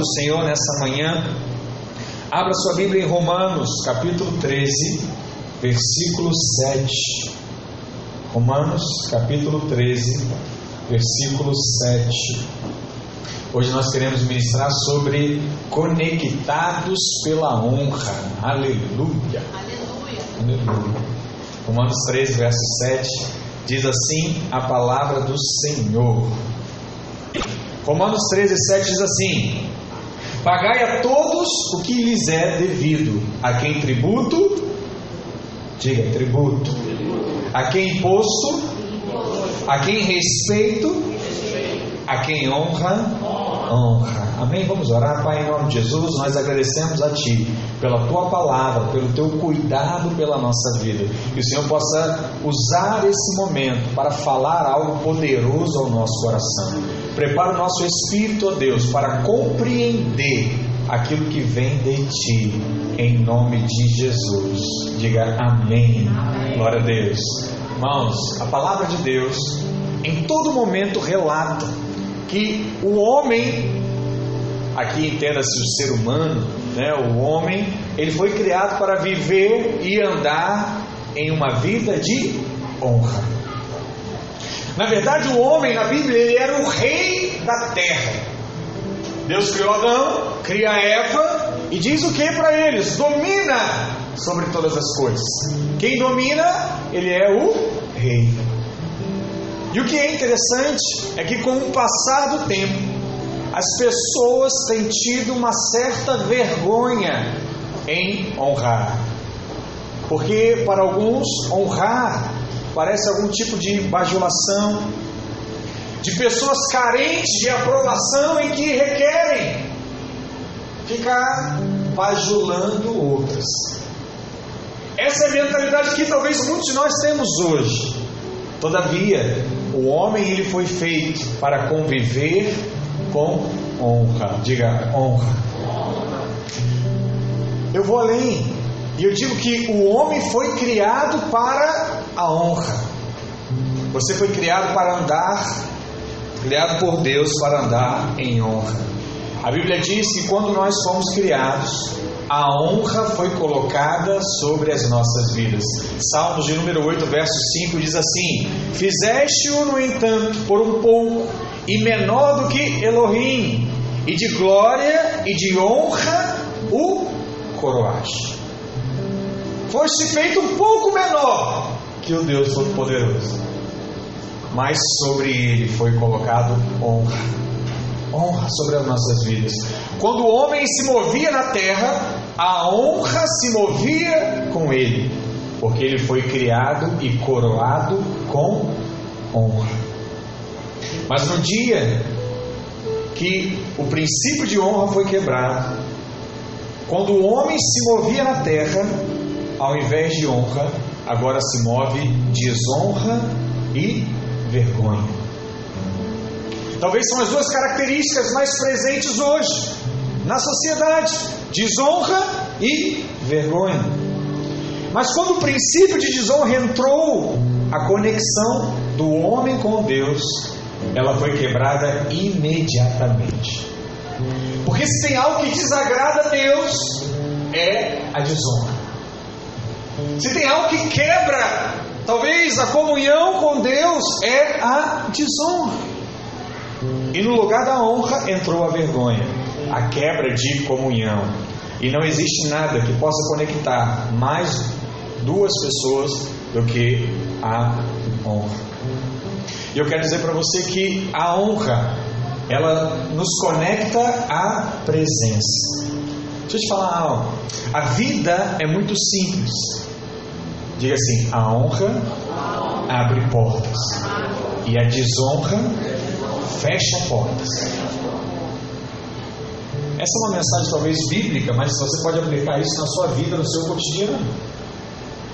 do Senhor nessa manhã. Abra sua Bíblia em Romanos, capítulo 13, versículo 7. Romanos, capítulo 13, versículo 7. Hoje nós queremos ministrar sobre conectados pela honra. Aleluia. Aleluia. Aleluia. Romanos 13, verso 7 diz assim a palavra do Senhor. Romanos 13, 7 diz assim: Pagai a todos o que lhes é devido, a quem tributo, diga tributo, a quem imposto, a quem respeito, a quem honra, honra. Amém? Vamos orar, Pai, em nome de Jesus. Nós agradecemos a Ti pela Tua palavra, pelo Teu cuidado pela nossa vida. Que o Senhor possa usar esse momento para falar algo poderoso ao nosso coração. Prepara o nosso espírito, ó Deus, para compreender aquilo que vem de Ti, em nome de Jesus. Diga amém. Glória a Deus. Irmãos, a palavra de Deus em todo momento relata que o homem, aqui entenda-se o ser humano, né, o homem, ele foi criado para viver e andar em uma vida de honra. Na verdade, o homem na Bíblia ele era o rei da terra. Deus criou Adão, cria Eva e diz o que para eles? Domina sobre todas as coisas. Quem domina, ele é o rei. E o que é interessante é que com o passar do tempo, as pessoas têm tido uma certa vergonha em honrar. Porque para alguns honrar parece algum tipo de bajulação, de pessoas carentes de aprovação e que requerem ficar bajulando outras. Essa é a mentalidade que talvez muitos de nós temos hoje. Todavia, o homem ele foi feito para conviver com honra. Diga honra. Eu vou além. E eu digo que o homem foi criado para a honra. Você foi criado para andar, criado por Deus para andar em honra. A Bíblia diz que quando nós fomos criados, a honra foi colocada sobre as nossas vidas. Salmos de número 8, verso 5 diz assim: Fizeste-o, no entanto, por um pouco, e menor do que Elohim, e de glória e de honra o coroaste. Foste feito um pouco menor que o Deus Todo-Poderoso, mas sobre ele foi colocado honra honra sobre as nossas vidas. Quando o homem se movia na terra, a honra se movia com ele, porque ele foi criado e coroado com honra. Mas no dia que o princípio de honra foi quebrado, quando o homem se movia na terra, ao invés de honra, agora se move desonra e vergonha. Talvez são as duas características mais presentes hoje na sociedade: desonra e vergonha. Mas quando o princípio de desonra entrou, a conexão do homem com Deus, ela foi quebrada imediatamente. Porque se tem algo que desagrada a Deus, é a desonra. Se tem algo que quebra, talvez a comunhão com Deus, é a desonra. E no lugar da honra entrou a vergonha, a quebra de comunhão. E não existe nada que possa conectar mais duas pessoas do que a honra. E eu quero dizer para você que a honra, ela nos conecta à presença. Deixa eu te falar algo. A vida é muito simples. Diga assim: a honra abre portas e a desonra fecha portas. Essa é uma mensagem talvez bíblica, mas você pode aplicar isso na sua vida, no seu cotidiano.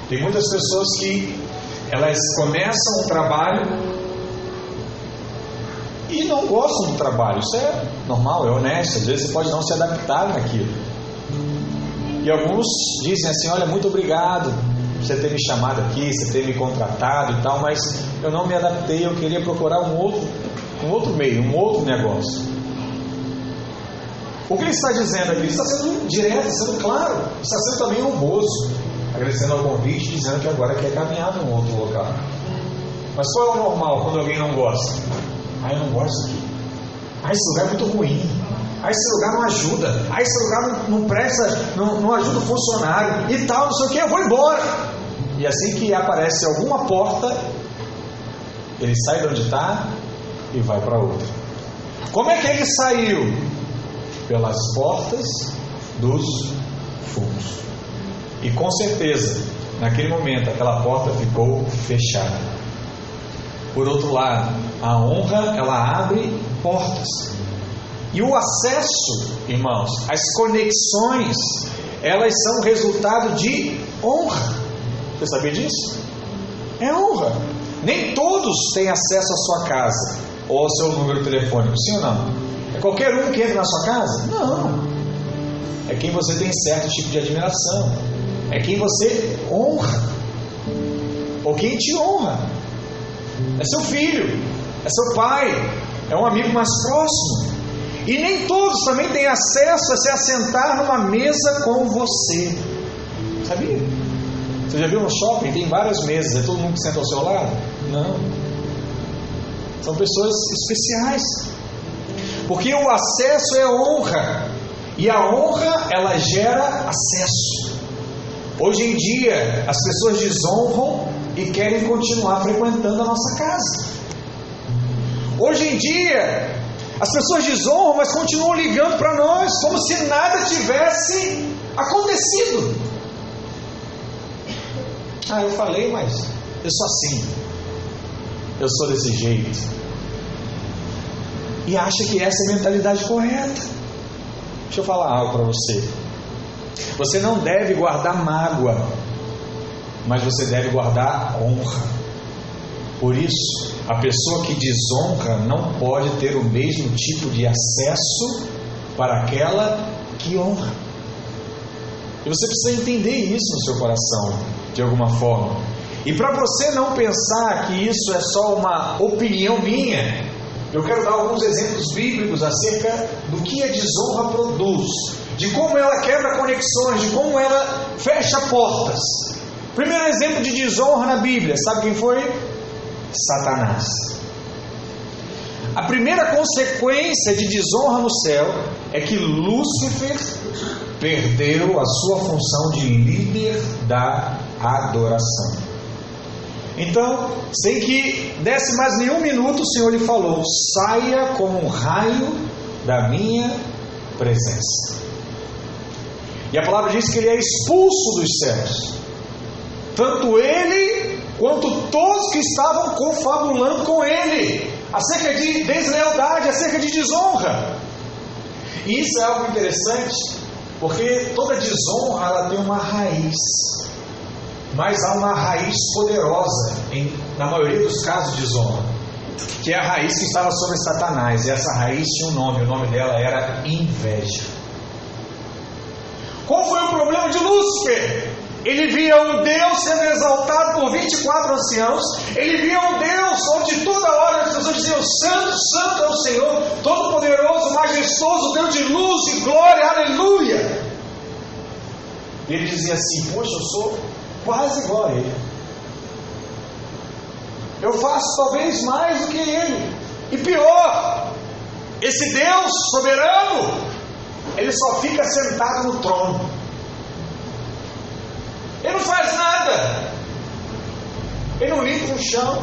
Tem muitas pessoas que elas começam um trabalho e não gostam do trabalho. Isso é normal, é honesto. Às vezes você pode não se adaptar naquilo. E alguns dizem assim: Olha, muito obrigado você ter me chamado aqui, você ter me contratado e tal, mas eu não me adaptei. Eu queria procurar um outro um outro meio, um outro negócio. O que ele está dizendo aqui? Ele está sendo direto, sendo claro, está sendo também honroso, agradecendo ao convite, dizendo que agora quer caminhar num outro local. Mas qual é o normal quando alguém não gosta? Ah, eu não gosto aqui. Ah, esse lugar é muito ruim. Ah, esse lugar não ajuda. Ah, esse lugar não, não presta, não, não ajuda o funcionário e tal, não sei o que, eu vou embora. E assim que aparece alguma porta, ele sai de onde está e vai para outra. Como é que ele saiu? Pelas portas dos fundos. E com certeza, naquele momento, aquela porta ficou fechada. Por outro lado, a honra, ela abre portas. E o acesso, irmãos, as conexões, elas são resultado de honra. Você sabia disso? É honra. Nem todos têm acesso à sua casa ou ao seu número telefônico, sim ou não? É qualquer um que entra na sua casa? Não. É quem você tem certo tipo de admiração. É quem você honra. Ou quem te honra. É seu filho, é seu pai, é um amigo mais próximo. E nem todos também têm acesso a se assentar numa mesa com você. Sabia? Você já viu no shopping? Tem várias mesas, é todo mundo que senta ao seu lado? Não. São pessoas especiais. Porque o acesso é honra. E a honra, ela gera acesso. Hoje em dia, as pessoas desonram e querem continuar frequentando a nossa casa. Hoje em dia, as pessoas desonram, mas continuam ligando para nós, como se nada tivesse acontecido. Ah, eu falei, mas eu sou assim. Eu sou desse jeito. E acha que essa é a mentalidade correta. Deixa eu falar algo para você. Você não deve guardar mágoa, mas você deve guardar honra. Por isso, a pessoa que desonra não pode ter o mesmo tipo de acesso para aquela que honra. E você precisa entender isso no seu coração de alguma forma. E para você não pensar que isso é só uma opinião minha, eu quero dar alguns exemplos bíblicos acerca do que a desonra produz, de como ela quebra conexões, de como ela fecha portas. Primeiro exemplo de desonra na Bíblia, sabe quem foi? Satanás. A primeira consequência de desonra no céu é que Lúcifer perdeu a sua função de líder da adoração. Então, sem que desse mais nenhum minuto, o Senhor lhe falou: saia como um raio da minha presença. E a palavra diz que ele é expulso dos céus. Tanto ele quanto todos que estavam confabulando com ele, acerca de deslealdade, acerca de desonra. E isso é algo interessante, porque toda desonra ela tem uma raiz mas há uma raiz poderosa, em, na maioria dos casos, desonra, que é a raiz que estava sobre Satanás, e essa raiz tinha um nome, o nome dela era inveja. Qual foi o problema de Lúcifer? Ele via um Deus sendo exaltado por 24 anciãos, ele via um Deus onde toda hora as pessoas diziam: Santo, Santo é o Senhor, Todo-Poderoso, Majestoso, Deus de luz e glória, aleluia. E ele dizia assim: Poxa, eu sou quase igual a ele. Eu faço talvez mais do que ele. E pior, esse Deus soberano, ele só fica sentado no trono. Ele não faz nada. Ele não limpa o chão.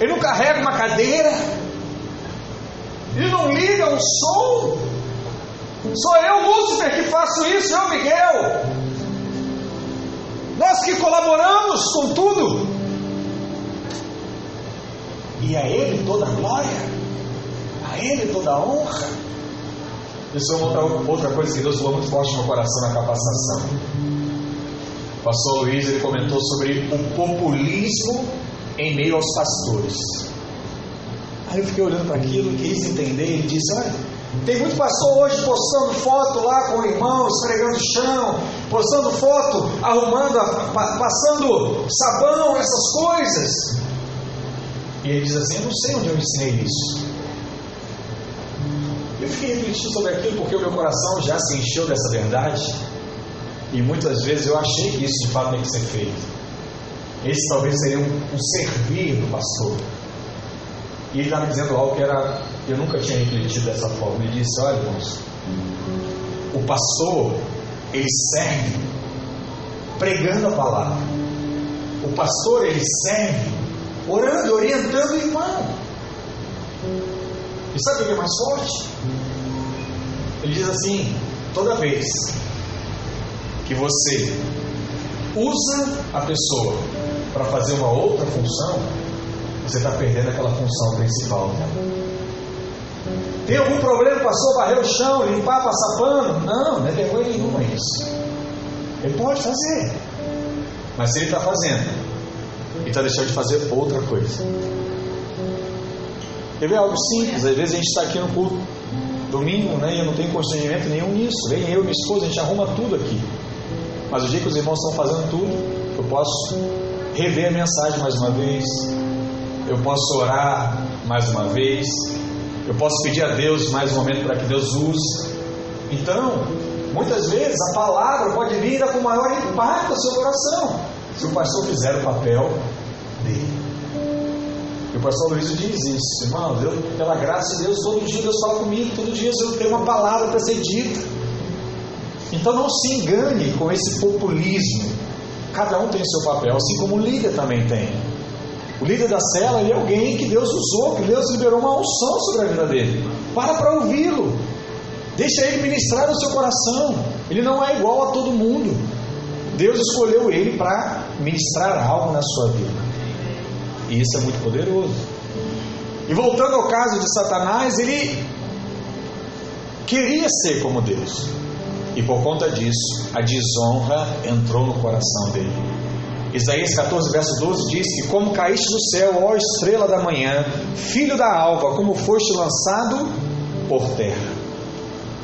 Ele não carrega uma cadeira. Ele não liga um som. Sou eu, Lúcifer, que faço isso, eu, Miguel. Nós que colaboramos com tudo. E a Ele toda a glória, a Ele toda a honra. Isso é outra, outra coisa que Deus falou muito forte no coração na capacitação. O pastor Luiz ele comentou sobre o populismo em meio aos pastores. Aí eu fiquei olhando para aquilo, quis entender, ele disse, olha, tem muito pastor hoje postando foto lá com o irmão, esfregando o chão, postando foto, arrumando, passando sabão, essas coisas. E ele diz assim: Eu não sei onde eu ensinei isso. Eu fiquei refletindo sobre aquilo porque o meu coração já se encheu dessa verdade. E muitas vezes eu achei que isso de fato tem que ser feito. Esse talvez seria um, um servir do pastor. E ele estava dizendo algo que era, eu nunca tinha refletido dessa forma. Ele disse: Olha, irmãos, o pastor, ele serve pregando a palavra. O pastor, ele serve orando, orientando o irmão. E sabe o que é mais forte? Ele diz assim: toda vez que você usa a pessoa para fazer uma outra função, você está perdendo aquela função principal. Tem algum problema, passou, varrer o chão, limpar, passar pano? Não, não é vergonha nenhuma isso. Ele pode fazer. Mas se ele está fazendo, ele está deixando de fazer outra coisa. Quer ver algo simples? Às vezes a gente está aqui no culto domingo, né? E eu não tenho constrangimento nenhum nisso. Vem eu e minha esposa, a gente arruma tudo aqui. Mas o dia que os irmãos estão fazendo tudo, eu posso rever a mensagem mais uma vez, eu posso orar mais uma vez, eu posso pedir a Deus mais um momento para que Deus use. Então, muitas vezes a palavra pode vir com maior impacto no seu coração, se o pastor fizer o papel dele. E o pastor Luiz diz isso, irmão, pela graça de Deus, todo dia Deus fala comigo, todo dia eu tenho uma palavra para ser dita. Então não se engane com esse populismo. Cada um tem seu papel, assim como o líder também tem. O líder da cela é alguém que Deus usou, que Deus liberou uma unção sobre a vida dele. Para para ouvi-lo. Deixa ele ministrar no seu coração. Ele não é igual a todo mundo. Deus escolheu ele para ministrar algo na sua vida. E isso é muito poderoso. E voltando ao caso de Satanás, ele queria ser como Deus. E por conta disso, a desonra entrou no coração dele. Isaías 14, verso 12 diz que: Como caíste do céu, ó estrela da manhã, filho da alva, como foste lançado por terra.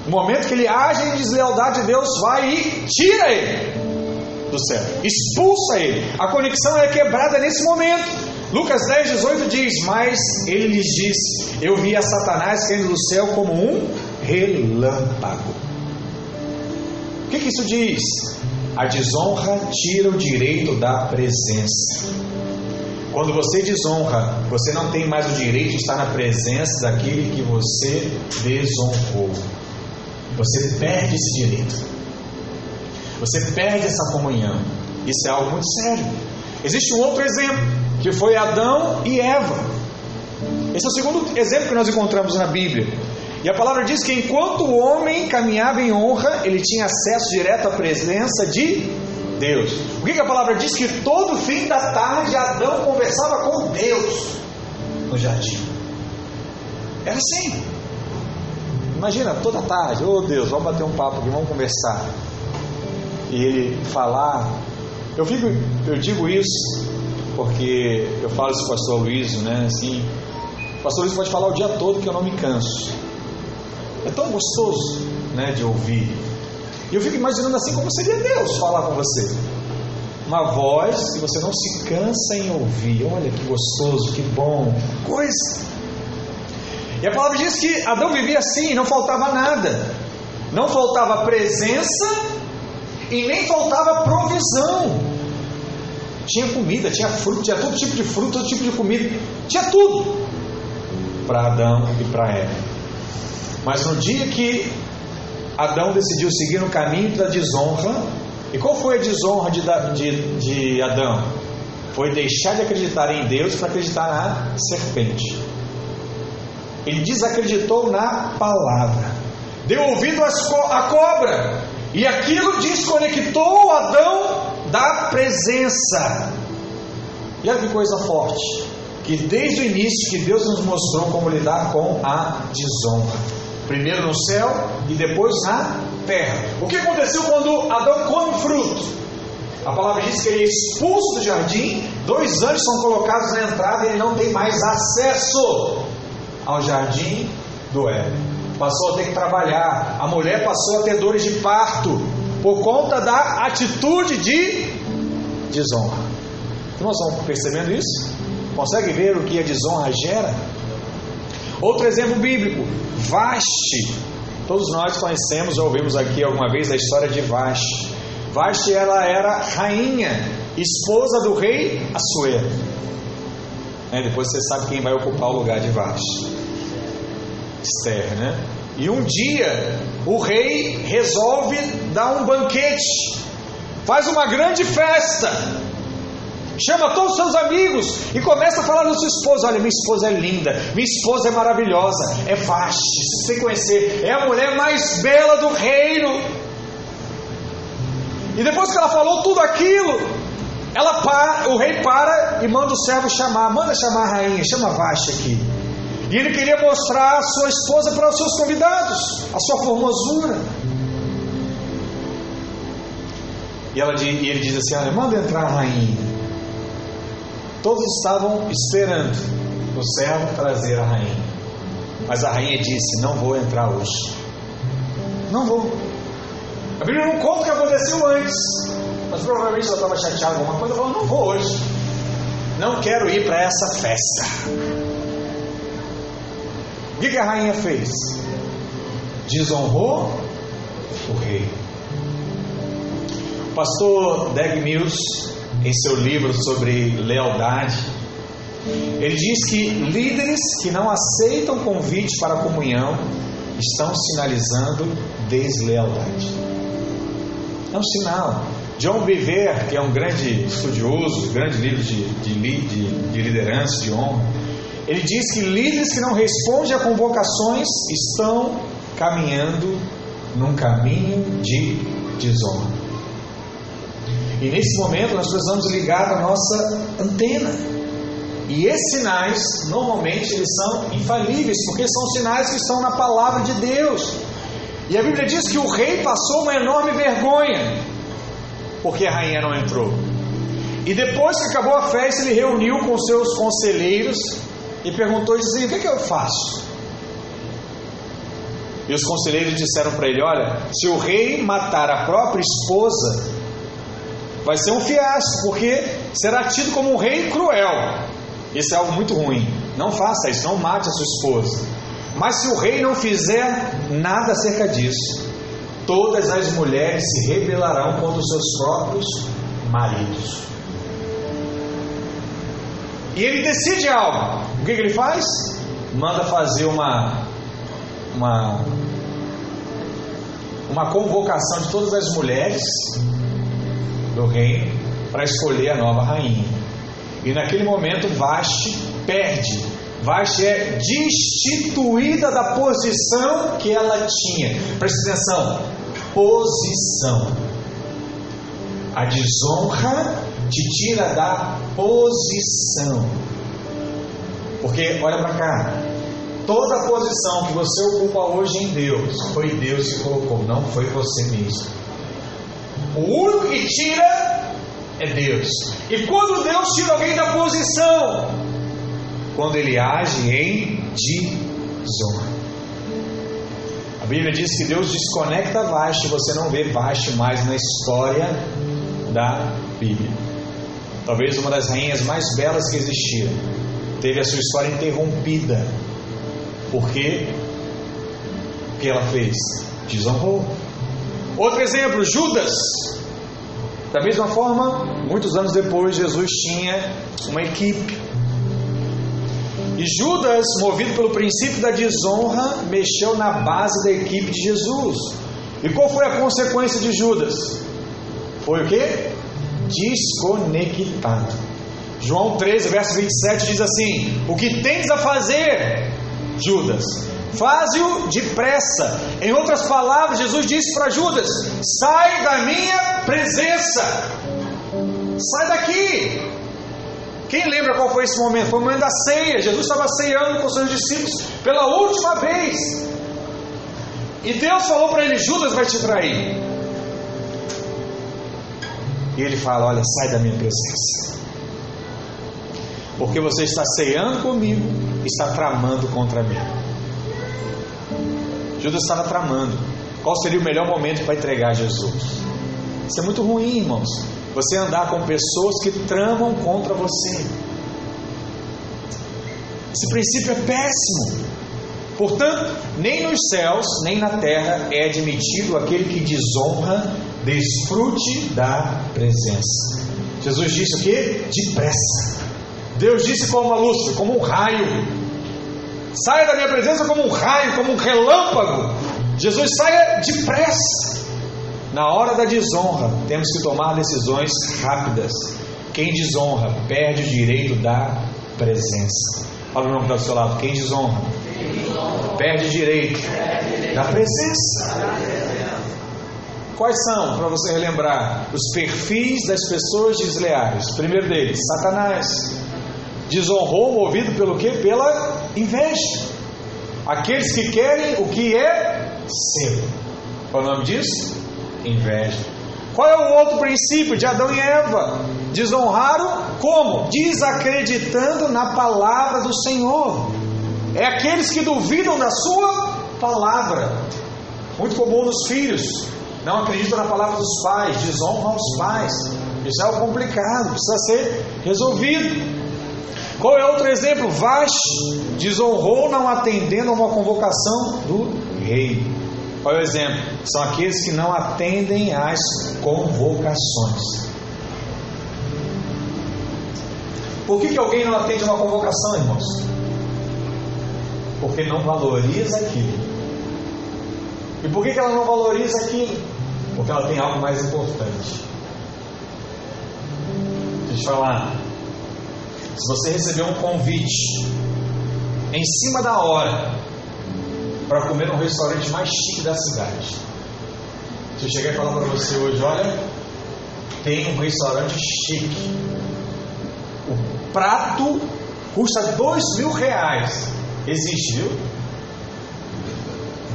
No momento que ele age em deslealdade, Deus vai e tira ele do céu, expulsa ele. A conexão é quebrada nesse momento. Lucas 10, 18 diz: Mas ele lhes disse: Eu vi a Satanás caindo do céu como um relâmpago. O que, que isso diz? A desonra tira o direito da presença. Quando você desonra, você não tem mais o direito de estar na presença daquele que você desonrou. Você perde esse direito. Você perde essa comunhão. Isso é algo muito sério. Existe um outro exemplo, que foi Adão e Eva. Esse é o segundo exemplo que nós encontramos na Bíblia. E a palavra diz que enquanto o homem caminhava em honra, ele tinha acesso direto à presença de Deus. O que, que a palavra diz? Que todo fim da tarde Adão conversava com Deus no jardim. Era assim. Imagina, toda tarde, oh Deus, vamos bater um papo aqui, vamos conversar. E ele falar. Eu, fico, eu digo isso porque eu falo isso com o pastor Luiz, né? Assim, o pastor Luiz pode falar o dia todo que eu não me canso. É tão gostoso né, de ouvir. E eu fico imaginando assim como seria Deus falar com você. Uma voz que você não se cansa em ouvir. Olha que gostoso, que bom. Coisa. E a palavra diz que Adão vivia assim, não faltava nada. Não faltava presença e nem faltava provisão. Tinha comida, tinha fruto, tinha todo tipo de fruto, todo tipo de comida, tinha tudo para Adão e para Eva. Mas no dia que Adão decidiu seguir no caminho da desonra, e qual foi a desonra de, de, de Adão? Foi deixar de acreditar em Deus para acreditar na serpente. Ele desacreditou na palavra, deu ouvido à cobra, e aquilo desconectou Adão da presença. E olha que coisa forte, que desde o início que Deus nos mostrou como lidar com a desonra primeiro no céu e depois na terra. O que aconteceu quando Adão come fruto? A palavra diz que ele é expulso do jardim, dois anjos são colocados na entrada e ele não tem mais acesso ao jardim do Éden. Passou a ter que trabalhar, a mulher passou a ter dores de parto por conta da atitude de desonra. Nós estamos percebendo isso? Consegue ver o que a desonra gera? Outro exemplo bíblico, Vaste. Todos nós conhecemos ou ouvimos aqui alguma vez a história de Vaste. Vaste ela era rainha, esposa do rei Assuero. É, depois você sabe quem vai ocupar o lugar de Vaste. Esther, né? E um dia o rei resolve dar um banquete, faz uma grande festa, chama todos os seus amigos e começa a falar da sua esposa: Olha, minha esposa é linda, minha esposa é maravilhosa, é Vaste, se você conhecer, é a mulher mais bela do reino. E depois que ela falou tudo aquilo, ela para, o rei para e manda o servo chamar, manda chamar a rainha, chama Vaste aqui. E ele queria mostrar a sua esposa para os seus convidados, a sua formosura. E, ela, e ele diz assim: Olha, manda entrar a rainha. Todos estavam esperando o servo trazer a rainha. Mas a rainha disse: Não vou entrar hoje. Não vou. A Bíblia não conta o que aconteceu antes. Mas provavelmente ela estava chateada com alguma coisa. Falou: Não vou hoje. Não quero ir para essa festa. O que, que a rainha fez? Desonrou o rei. O pastor Dag Mills, em seu livro sobre lealdade, ele diz que líderes que não aceitam convite para a comunhão estão sinalizando deslealdade. É um sinal. John Bevere, que é um grande estudioso, grande livro de, de, de, de liderança, de honra, ele diz que líderes que não respondem a convocações estão caminhando num caminho de desonra. E nesse momento nós precisamos ligar a nossa antena. E esses sinais, normalmente, eles são infalíveis, porque são sinais que estão na palavra de Deus. E a Bíblia diz que o rei passou uma enorme vergonha, porque a rainha não entrou. E depois que acabou a festa, ele reuniu com seus conselheiros e perguntou e assim, O que, é que eu faço? E os conselheiros disseram para ele: Olha, se o rei matar a própria esposa, vai ser um fiasco, porque será tido como um rei cruel. Isso é algo muito ruim. Não faça isso, não mate a sua esposa. Mas se o rei não fizer nada acerca disso, todas as mulheres se rebelarão contra os seus próprios maridos. E ele decide algo. O que, que ele faz? Manda fazer uma, uma, uma convocação de todas as mulheres do reino para escolher a nova rainha. E naquele momento Vaste perde. Vaste é destituída da posição que ela tinha. Presta atenção: posição. A desonra te tira da posição. Porque, olha para cá, toda a posição que você ocupa hoje em Deus, foi Deus que colocou, não foi você mesmo. O único que tira é Deus. E quando Deus tira alguém da posição, quando ele age em desonra. A Bíblia diz que Deus desconecta Vaste, você não vê Vaste mais na história da Bíblia talvez uma das rainhas mais belas que existiram, teve a sua história interrompida. Por quê? O que ela fez? Desonrou. Outro exemplo, Judas. Da mesma forma, muitos anos depois, Jesus tinha uma equipe. E Judas, movido pelo princípio da desonra, mexeu na base da equipe de Jesus. E qual foi a consequência de Judas? Foi o quê? desconectado. João 13, verso 27 diz assim: O que tens a fazer, Judas? Faze-o depressa. Em outras palavras, Jesus disse para Judas: Sai da minha presença. Sai daqui. Quem lembra qual foi esse momento? Foi o momento da ceia. Jesus estava ceando com seus discípulos pela última vez. E Deus falou para ele: Judas vai te trair. E ele fala: Olha, sai da minha presença. Porque você está ceando comigo e está tramando contra mim. Judas estava tramando. Qual seria o melhor momento para entregar Jesus? Isso é muito ruim, irmãos. Você andar com pessoas que tramam contra você. Esse princípio é péssimo. Portanto, nem nos céus, nem na terra é admitido aquele que desonra, desfrute da presença. Jesus disse o que? Depressa. Deus disse como uma luz, como um raio. Saia da minha presença como um raio, como um relâmpago. Jesus saia depressa. Na hora da desonra, temos que tomar decisões rápidas. Quem desonra perde o direito da presença. Fala o nome do seu lado. Quem desonra perde o direito da presença. Quais são, para você relembrar, os perfis das pessoas desleais? primeiro deles, Satanás. Desonrou, movido pelo que? Pela inveja. Aqueles que querem o que é seu. Qual é o nome disso? Inveja. Qual é o outro princípio de Adão e Eva? Desonraram como? Desacreditando na palavra do Senhor. É aqueles que duvidam da sua palavra. Muito comum nos filhos não acreditam na palavra dos pais, desonram os pais. Isso é algo complicado, precisa ser resolvido. Qual é outro exemplo? Vash desonrou não atendendo a uma convocação do rei. Qual é o exemplo? São aqueles que não atendem às convocações. Por que, que alguém não atende uma convocação, irmãos? Porque não valoriza aquilo. E por que, que ela não valoriza aquilo? Porque ela tem algo mais importante. Deixa eu falar. Se você receber um convite em cima da hora para comer no restaurante mais chique da cidade, se eu chegar e falar para você hoje, olha, tem um restaurante chique. O prato custa dois mil reais. Existe, viu?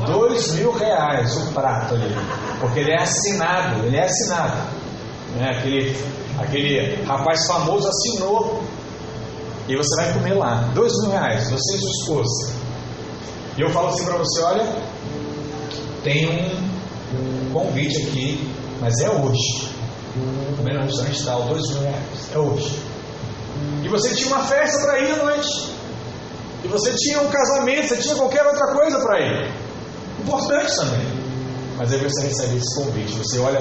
Dois mil reais o prato ali. Porque ele é assinado, ele é assinado. Né? Aquele, aquele rapaz famoso assinou. E você vai comer lá. Dois mil reais, você e sua esposa. E eu falo assim para você, olha, tem um convite aqui, mas é hoje. Comer no restaurante tal, dois mil reais. É hoje. E você tinha uma festa para ir à noite. E você tinha um casamento, você tinha qualquer outra coisa para ir importante também. Mas aí você recebe esse convite, você olha,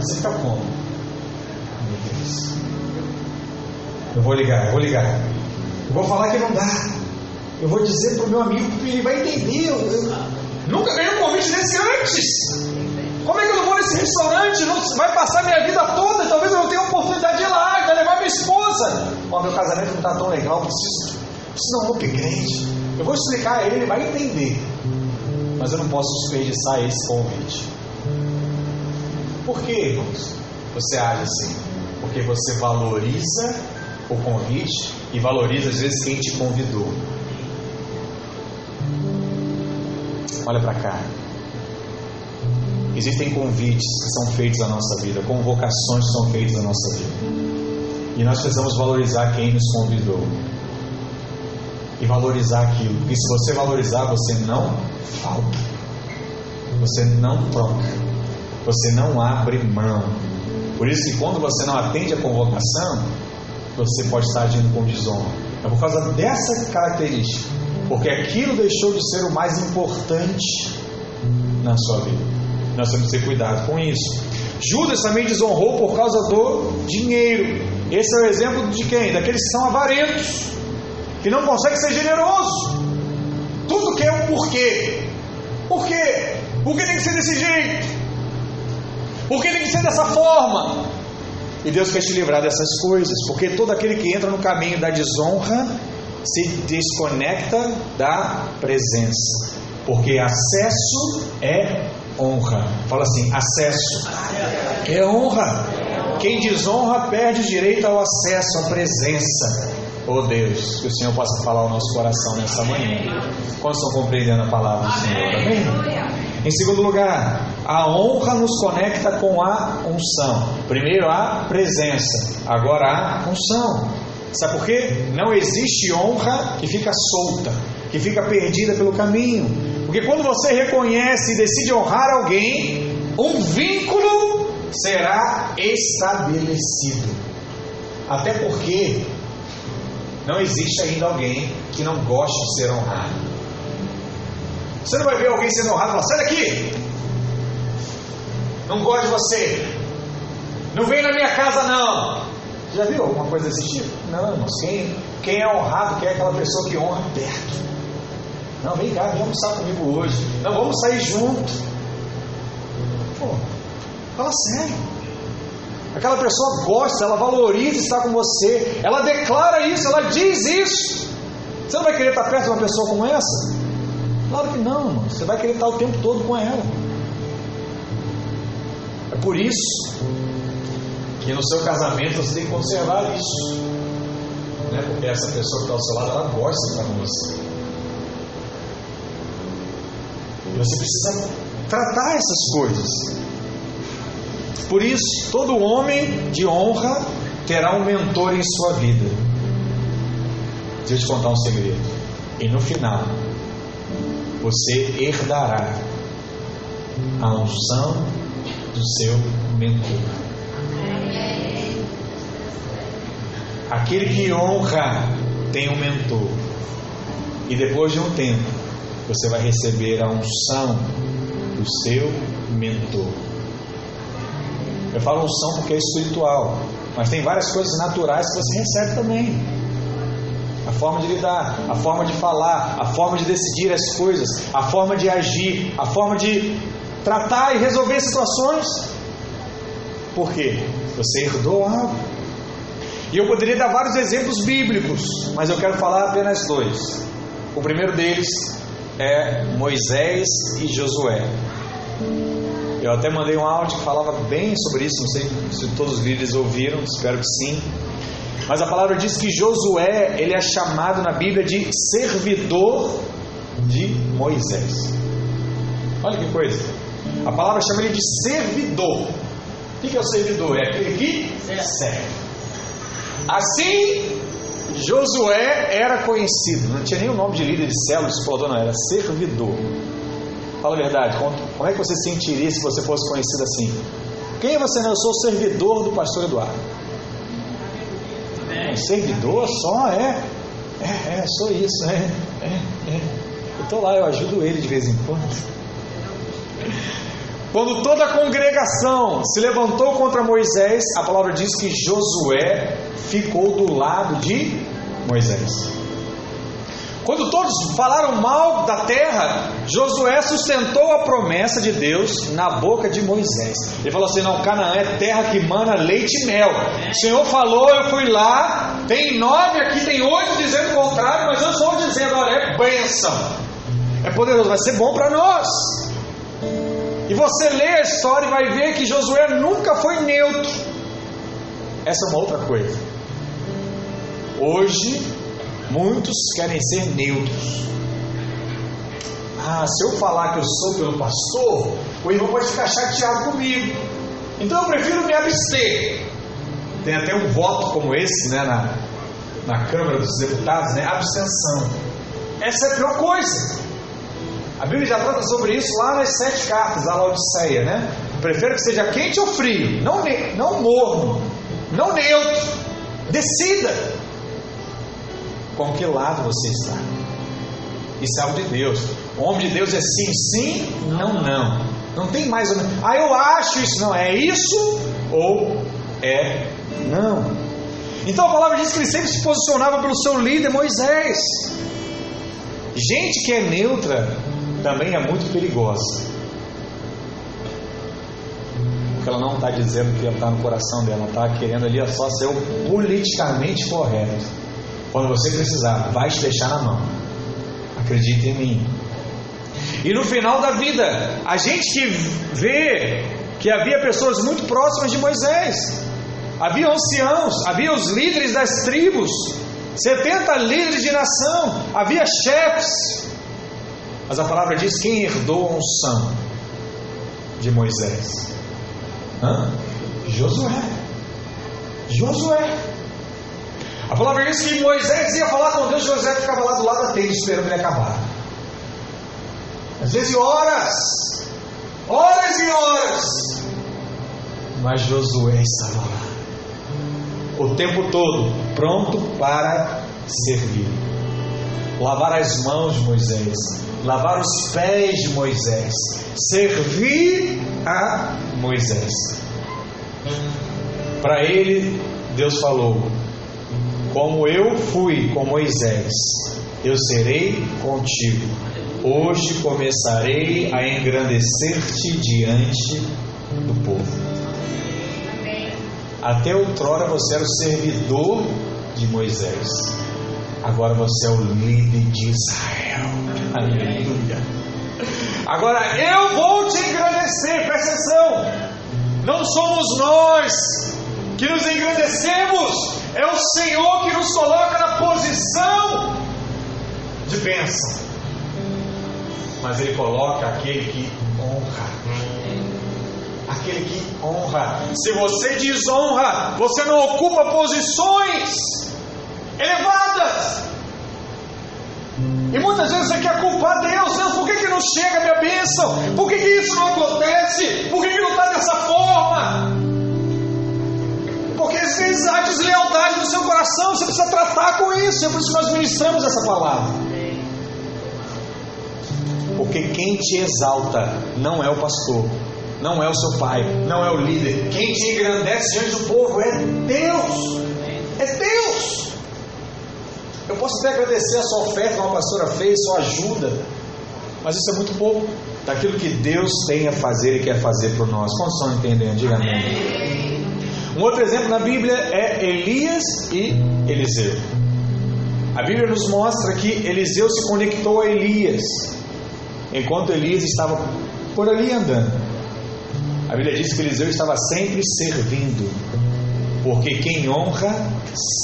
você fica como? Meu Deus. Eu vou ligar, eu vou ligar. Eu vou falar que não dá. Eu vou dizer para o meu amigo que ele vai entender. Eu, eu nunca ganhei um convite desse antes. Como é que eu não vou nesse restaurante? Não, vai passar minha vida toda, talvez eu não tenha oportunidade de ir lá, de levar minha esposa. Ó, meu casamento não está tão legal, preciso, preciso dar um upgrade. Eu vou explicar a ele, ele vai entender mas eu não posso desperdiçar esse convite. Por que, irmãos? Você age assim? Porque você valoriza o convite e valoriza às vezes quem te convidou. Olha para cá. Existem convites que são feitos à nossa vida, convocações que são feitas à nossa vida. E nós precisamos valorizar quem nos convidou. E valorizar aquilo. Porque se você valorizar, você não falta. Você não troca. Você não abre mão. Por isso que quando você não atende a convocação, você pode estar agindo com desonra. É por causa dessa característica. Porque aquilo deixou de ser o mais importante na sua vida. Nós temos que ter cuidado com isso. Judas também desonrou por causa do dinheiro. Esse é o exemplo de quem? Daqueles que são avarentos, que não conseguem ser generosos. Tudo quer um porquê. Por quê? Por que tem que ser desse jeito? Por que tem que ser dessa forma? E Deus quer te livrar dessas coisas, porque todo aquele que entra no caminho da desonra se desconecta da presença, porque acesso é honra. Fala assim: acesso é honra. Quem desonra perde o direito ao acesso à presença. Oh Deus, que o Senhor possa falar ao nosso coração nessa manhã. Quantos estão compreendendo a palavra do Senhor? Amém? Em segundo lugar, a honra nos conecta com a unção. Primeiro a presença, agora a unção. Sabe por quê? Não existe honra que fica solta, que fica perdida pelo caminho. Porque quando você reconhece e decide honrar alguém, um vínculo será estabelecido. Até porque não existe ainda alguém que não goste de ser honrado. Você não vai ver alguém sendo honrado e falar: sai daqui! Não gosto de você! Não vem na minha casa, não! Já viu alguma coisa desse tipo? Não, irmãos. Quem, quem é honrado quer aquela pessoa que honra perto. Não, vem cá, vem almoçar comigo hoje. Não, vamos sair junto. Pô, fala sério. Aquela pessoa gosta, ela valoriza estar com você, ela declara isso, ela diz isso. Você não vai querer estar perto de uma pessoa como essa? Claro que não, irmão. Você vai querer estar o tempo todo com ela. É por isso que no seu casamento você tem que conservar isso. Né? Porque essa pessoa que está ao seu lado, ela gosta de com você. E você precisa tratar essas coisas. Por isso, todo homem de honra terá um mentor em sua vida. Deixa eu te contar um segredo. E no final, você herdará a unção do seu mentor. Aquele que honra tem um mentor. E depois de um tempo, você vai receber a unção do seu mentor. Eu falo unção porque é espiritual, mas tem várias coisas naturais que você recebe também. Forma de lidar, a forma de falar, a forma de decidir as coisas, a forma de agir, a forma de tratar e resolver situações. Por quê? Você herdou algo. E eu poderia dar vários exemplos bíblicos, mas eu quero falar apenas dois. O primeiro deles é Moisés e Josué. Eu até mandei um áudio que falava bem sobre isso, não sei se todos os líderes ouviram, espero que sim. Mas a palavra diz que Josué, ele é chamado na Bíblia de servidor de Moisés. Olha que coisa. A palavra chama ele de servidor. O que é o servidor? É aquele que serve. Assim, Josué era conhecido, não tinha nem o nome de líder de célula, explorador, não, era servidor. Fala a verdade, como é que você sentiria se você fosse conhecido assim? Quem é você? Não, eu sou servidor do pastor Eduardo. É, servidor só é, é, é, sou isso, é, é, é. Eu estou lá, eu ajudo ele de vez em quando. Quando toda a congregação se levantou contra Moisés, a palavra diz que Josué ficou do lado de Moisés. Quando todos falaram mal da terra, Josué sustentou a promessa de Deus na boca de Moisés. Ele falou assim: Não, Canaã é terra que mana leite e mel. O Senhor falou, eu fui lá. Tem nove aqui, tem oito dizendo o contrário, mas eu estou dizendo: Olha, é bênção. É poderoso, vai ser bom para nós. E você lê a história e vai ver que Josué nunca foi neutro. Essa é uma outra coisa. Hoje, Muitos querem ser neutros. Ah, se eu falar que eu sou pelo pastor, o irmão pode ficar chateado comigo. Então eu prefiro me abster. Tem até um voto como esse, né, na, na Câmara dos Deputados, né? Abstenção. Essa é a pior coisa. A Bíblia já trata sobre isso lá nas sete cartas da Laodiceia, né? Prefiro que seja quente ou frio, não, não morno, não neutro. Decida com que lado você está. Isso é algo de Deus. O homem de Deus é sim, sim, não, não. Não tem mais. Ah, eu acho isso. Não, é isso ou é não. Então a palavra diz que ele sempre se posicionava pelo seu líder Moisés. Gente que é neutra também é muito perigosa. Porque ela não está dizendo que está no coração dela, ela está querendo ali só ser o politicamente correto. Quando você precisar, vai te deixar na mão. Acredite em mim. E no final da vida, a gente que vê que havia pessoas muito próximas de Moisés, havia anciãos, havia os líderes das tribos, 70 líderes de nação, havia chefes. Mas a palavra diz quem herdou a unção de Moisés? Hã? Josué. Josué. A palavra diz que Moisés ia falar com Deus, José ficava lá do lado da tenda esperando ele acabar. Às vezes horas, horas e horas. Mas Josué estava lá, o tempo todo, pronto para servir. Lavar as mãos de Moisés, lavar os pés de Moisés, servir a Moisés. Para ele, Deus falou: Como eu fui com Moisés, eu serei contigo. Hoje começarei a engrandecer-te diante do povo. Até outrora você era o servidor de Moisés. Agora você é o líder de Israel. Aleluia. Agora eu vou te engrandecer, presta atenção. Não somos nós que nos engrandecemos, é o Senhor que nos coloca na posição de bênção. Mas Ele coloca aquele que honra aquele que honra. Se você desonra, você não ocupa posições elevadas. E muitas vezes você quer culpar Deus, Deus, por que, que não chega a minha bênção? Por que, que isso não acontece? Por que, que não está dessa forma? Porque vezes há deslealdade no seu coração, você precisa tratar com isso, é por isso que nós ministramos essa palavra. Porque quem te exalta não é o pastor, não é o seu pai, não é o líder. Quem te engrandece diante do povo é Deus. É Deus. Eu posso até agradecer a sua oferta, como a pastora fez, sua ajuda, mas isso é muito pouco daquilo que Deus tem a fazer e quer fazer por nós. Quantos estão entendendo? Diga amém. Um outro exemplo na Bíblia é Elias e Eliseu. A Bíblia nos mostra que Eliseu se conectou a Elias enquanto Elias estava por ali andando. A Bíblia diz que Eliseu estava sempre servindo, porque quem honra,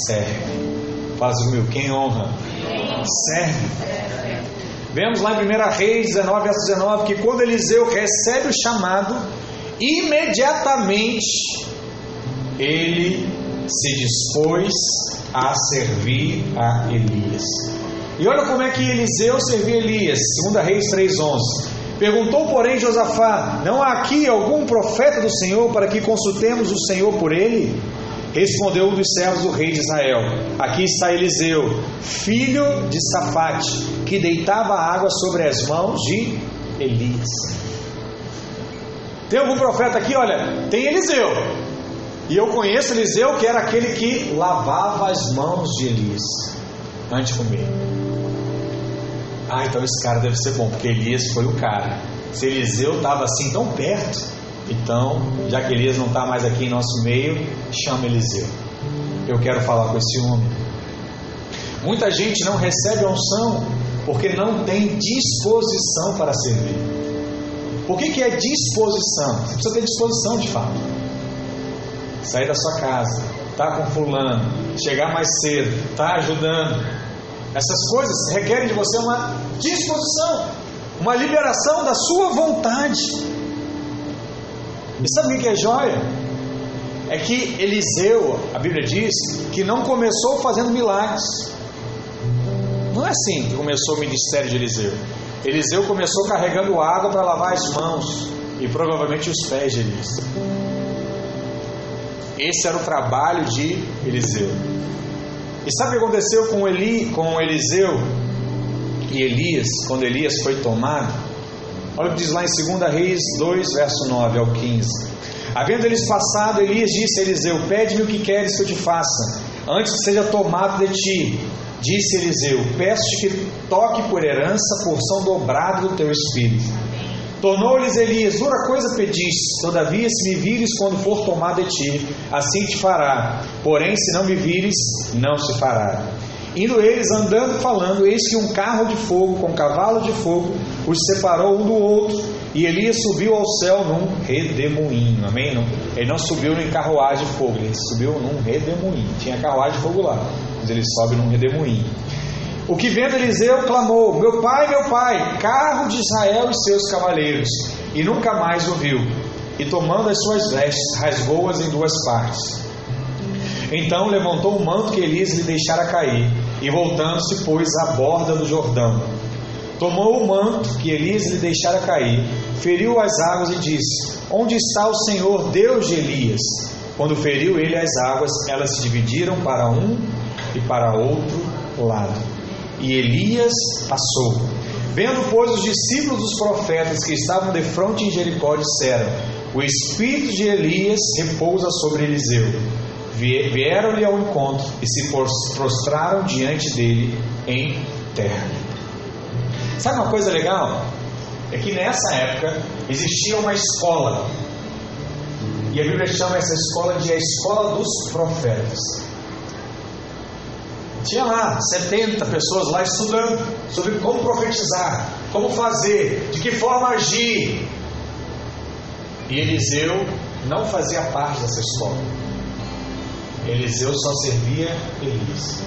serve. Fala assim comigo, quem honra, serve. Vemos lá em 1 Reis 19, verso 19, que quando Eliseu recebe o chamado, imediatamente ele se dispôs a servir a Elias. E olha como é que Eliseu serviu Elias, 2 Reis 3,11. Perguntou, porém, Josafá: Não há aqui algum profeta do Senhor para que consultemos o Senhor por ele? Respondeu um dos servos do rei de Israel: Aqui está Eliseu, filho de Safate, que deitava água sobre as mãos de Elias. Tem algum profeta aqui? Olha, tem Eliseu. E eu conheço Eliseu, que era aquele que lavava as mãos de Elias antes de comer. Ah, então esse cara deve ser bom, porque Elias foi o cara. Se Eliseu estava assim tão perto, então, já que Elias não está mais aqui em nosso meio, chama Eliseu. Eu quero falar com esse homem. Muita gente não recebe a unção porque não tem disposição para servir. O que, que é disposição? Você precisa ter disposição de fato. Sair da sua casa, estar tá com fulano, chegar mais cedo, estar tá ajudando, essas coisas requerem de você uma disposição, uma liberação da sua vontade. E sabe o que é joia? É que Eliseu, a Bíblia diz, que não começou fazendo milagres. Não é assim que começou o ministério de Eliseu. Eliseu começou carregando água para lavar as mãos e provavelmente os pés de Elias. Esse era o trabalho de Eliseu. E sabe o que aconteceu com, Eli, com Eliseu e Elias, quando Elias foi tomado? Olha o que diz lá em 2 Reis 2, verso 9 ao 15. Havendo eles passado, Elias disse a Eliseu: Pede-me o que queres que eu te faça, antes que seja tomado de ti. Disse Eliseu: Peço-te que toque por herança porção dobrada do teu espírito. Tornou-lhes Elias: Dura coisa pediste, todavia, se me vires quando for tomado de ti, assim te fará. Porém, se não me vires, não se fará. Indo eles andando falando, eis que um carro de fogo com cavalo de fogo os separou um do outro, e Elias subiu ao céu num redemoinho. Amém? Não, ele não subiu em carruagem de fogo, ele subiu num redemoinho. Tinha carruagem de fogo lá, mas ele sobe num redemoinho. O que vendo Eliseu clamou: Meu pai, meu pai, carro de Israel e seus cavaleiros. E nunca mais o viu. E tomando as suas vestes, rasgou-as em duas partes. Então levantou o manto que Elias lhe deixara cair, e voltando-se, pôs à borda do Jordão. Tomou o manto que Elias lhe deixara cair, feriu as águas e disse: Onde está o Senhor Deus de Elias? Quando feriu ele as águas, elas se dividiram para um e para outro lado e Elias passou. Vendo, pois, os discípulos dos profetas que estavam de frente em Jericó, disseram: O espírito de Elias repousa sobre Eliseu. Vieram-lhe ao encontro e se prostraram diante dele em terra. Sabe uma coisa legal? É que nessa época existia uma escola. E a Bíblia chama essa escola de a escola dos profetas. Tinha lá 70 pessoas lá estudando sobre como profetizar, como fazer, de que forma agir. E Eliseu não fazia parte dessa escola. Eliseu só servia Elias.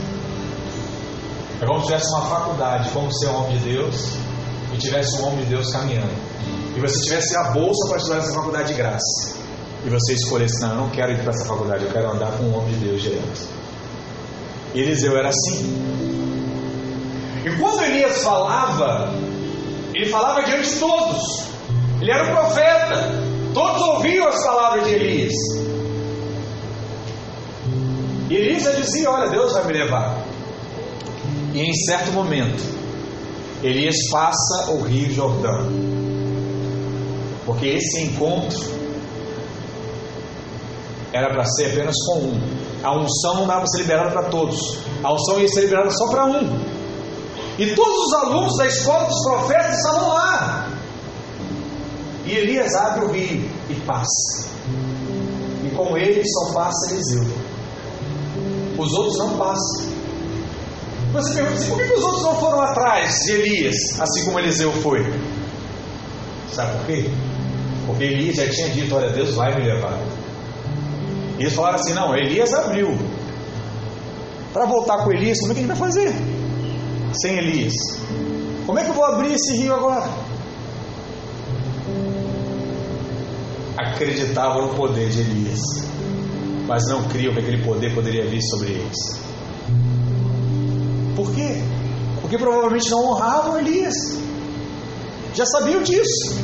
É como se tivesse uma faculdade, como ser um homem de Deus, e tivesse um homem de Deus caminhando. E você tivesse a bolsa para estudar essa faculdade de graça. E você escolhesse, não, eu não quero ir para essa faculdade, eu quero andar com um homem de Deus direto. Eliseu era assim. E quando Elias falava, ele falava diante de todos. Ele era um profeta. Todos ouviam as palavras de Elias. E Elias dizia: Olha, Deus vai me levar. E em certo momento, Elias passa o rio Jordão. Porque esse encontro era para ser apenas com um. A unção dava ser liberada para todos. A unção ia ser liberada só para um. E todos os alunos da escola dos profetas estavam lá. E Elias abre o rio e passa. E com ele só passa Eliseu. Os outros não passam. Você pergunta assim, por que os outros não foram atrás de Elias, assim como Eliseu foi? Sabe por quê? Porque Elias já tinha dito, olha, Deus vai me levar. E eles falaram assim, não, Elias abriu. Para voltar com Elias, como é que a gente vai fazer? Sem Elias. Como é que eu vou abrir esse rio agora? Acreditavam no poder de Elias, mas não criam que aquele poder poderia vir sobre eles. Por quê? Porque provavelmente não honravam Elias. Já sabiam disso.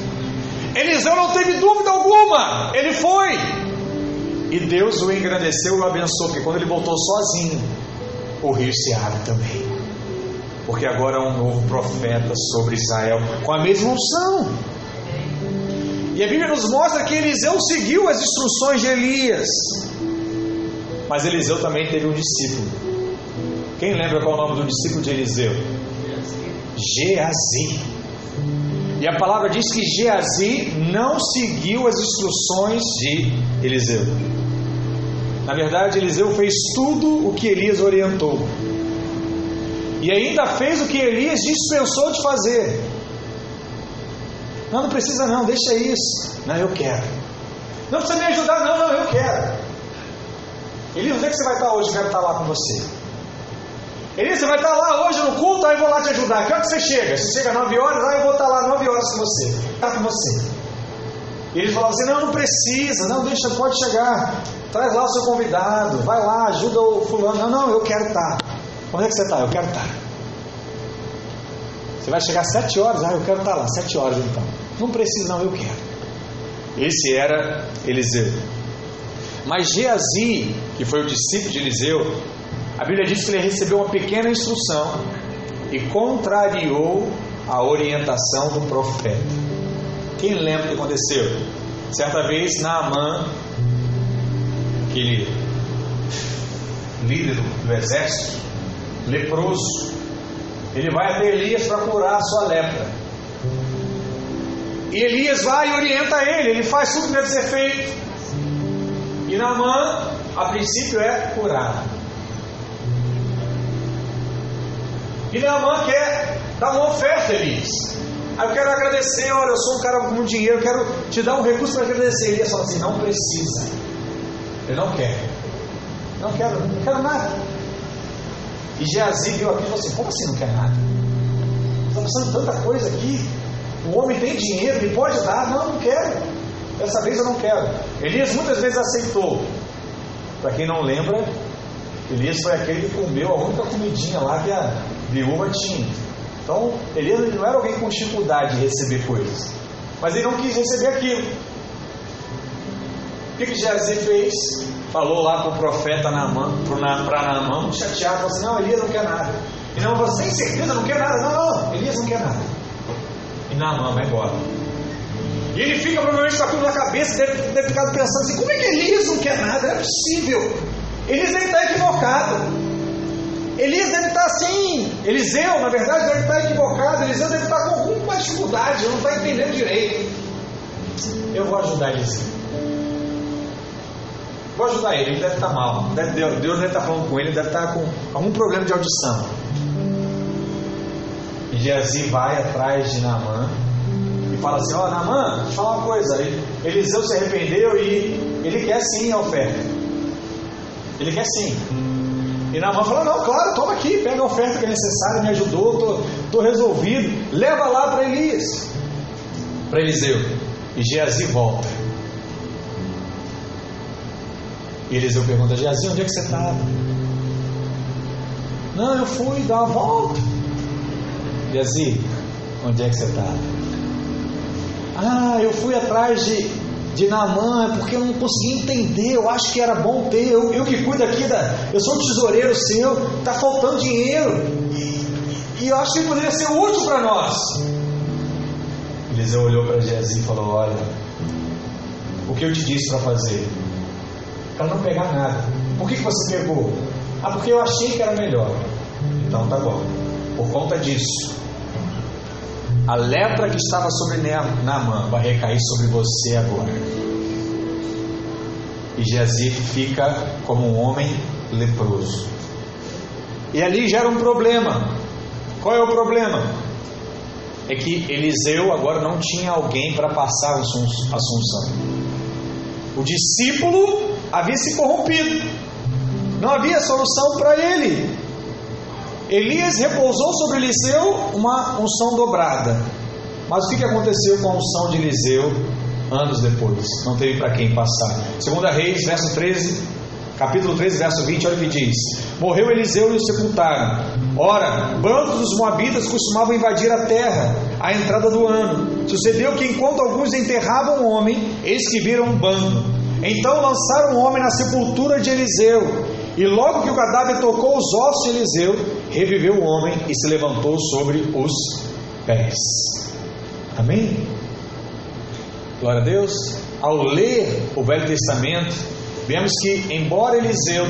Eliseu não teve dúvida alguma. Ele foi. E Deus o engrandeceu e o abençoou. Porque quando ele voltou sozinho, o rio se abre também. Porque agora há um novo profeta sobre Israel com a mesma unção. E a Bíblia nos mostra que Eliseu seguiu as instruções de Elias. Mas Eliseu também teve um discípulo quem lembra qual é o nome do discípulo de Eliseu? Geazi. E a palavra diz que Geazi não seguiu as instruções de Eliseu. Na verdade, Eliseu fez tudo o que Elias orientou. E ainda fez o que Elias dispensou de fazer. Não, não precisa não, deixa isso. Não, eu quero. Não precisa me ajudar, não, não, eu quero. Elias, onde é que você vai estar hoje? Eu quero estar lá com você. Elias, você vai estar lá hoje no culto, aí eu vou lá te ajudar. Que hora que você chega? Você chega 9 horas, aí eu vou estar lá 9 horas com você. Está com você. E eles falavam assim: não, não precisa, não, deixa, pode chegar. Traz lá o seu convidado, vai lá, ajuda o fulano. Não, não, eu quero estar. Onde é que você está? Eu quero estar. Você vai chegar às 7 horas? Ah, eu quero estar lá, 7 horas então. Não precisa, não, eu quero. Esse era Eliseu. Mas Geazi, que foi o discípulo de Eliseu, a Bíblia diz que ele recebeu uma pequena instrução e contrariou a orientação do profeta. Quem lembra o que aconteceu? Certa vez, Naamã, aquele líder do, exército, leproso, ele vai até Elias para curar a sua lepra. E Elias vai e orienta ele, ele faz tudo que deve ser feito. E Naamã, a princípio, é curado. E Naamã quer dar uma oferta, Elias. Aí eu quero agradecer, olha, eu sou um cara com dinheiro, eu quero te dar um recurso para agradecer. Elias fala assim, não precisa. Ele não quer. Não quero, não quero nada. E Geazi viu aquilo e falou assim, como assim não quer nada? Está passando tanta coisa aqui. O homem tem dinheiro, ele pode dar. Não, não quero. Dessa vez eu não quero. Elias muitas vezes aceitou. Para quem não lembra, Elias foi aquele que comeu a única comidinha lá que a viúva tinha. Então, Elias não era alguém com dificuldade de receber coisas. Mas ele não quis receber aquilo. O que, que Geazi fez? Falou lá para o profeta Naamã, para Naamã, chateado, falou assim, não, Elias não quer nada. E não, você tem certeza, não quer nada? Não, não, Elias não quer nada. Naamã vai embora. E ele fica provavelmente com aquilo na cabeça, deve, deve ficar pensando assim: como é que Elias não quer nada? É possível. Elias estar equivocado. Elias deve estar assim. Eliseu, na verdade, deve estar equivocado. Eliseu deve estar com alguma dificuldade, não está entendendo direito. Eu vou ajudar Eliseu. Vou ajudar ele, ele deve estar mal. Deus deve estar falando com ele, ele deve estar com algum problema de audição. E Geazi vai atrás de Naamã e fala assim: Ó, oh, Naamã, deixa eu falar uma coisa. Eliseu se arrependeu e ele quer sim a oferta. Ele quer sim. E Naamã falou: Não, claro, toma aqui, pega a oferta que é necessária, me ajudou, estou resolvido. Leva lá para Elias, para Eliseu. E Geazi volta. E Eliseu pergunta: Geazi, onde é que você estava? Não, eu fui dar uma volta. Geazi, onde é que você estava? Ah, eu fui atrás de, de Naamã porque eu não conseguia entender. Eu acho que era bom ter. Eu, eu que cuido aqui da. Eu sou o tesoureiro seu, está faltando dinheiro. E, e, eu acho que poderia ser útil para nós. Eliseu olhou para Geazi e falou: Olha, o que eu te disse para fazer? Para não pegar nada. Por que, que você pegou? Ah, porque eu achei que era melhor. Então tá bom. Por conta disso, a lepra que estava sobre Naamã vai recair sobre você agora. E Geazi fica como um homem leproso. E ali gera um problema. Qual é o problema? É que Eliseu agora não tinha alguém para passar a assunção. O discípulo havia se corrompido. Não havia solução para ele. Elias repousou sobre Eliseu uma unção dobrada. Mas o que aconteceu com a unção de Eliseu anos depois? Não teve para quem passar. Segunda Reis, verso 13, capítulo 13, verso 20, olha o que diz: Morreu Eliseu e o sepultaram. Ora, bandos dos moabitas costumavam invadir a terra à entrada do ano. Sucedeu que enquanto alguns enterravam um homem, eis que viram um bando. Então lançaram um homem na sepultura de Eliseu e logo que o cadáver tocou os ossos de Eliseu, reviveu o homem e se levantou sobre os pés. Amém? Glória a Deus. Ao ler o Velho Testamento, vemos que, embora Eliseu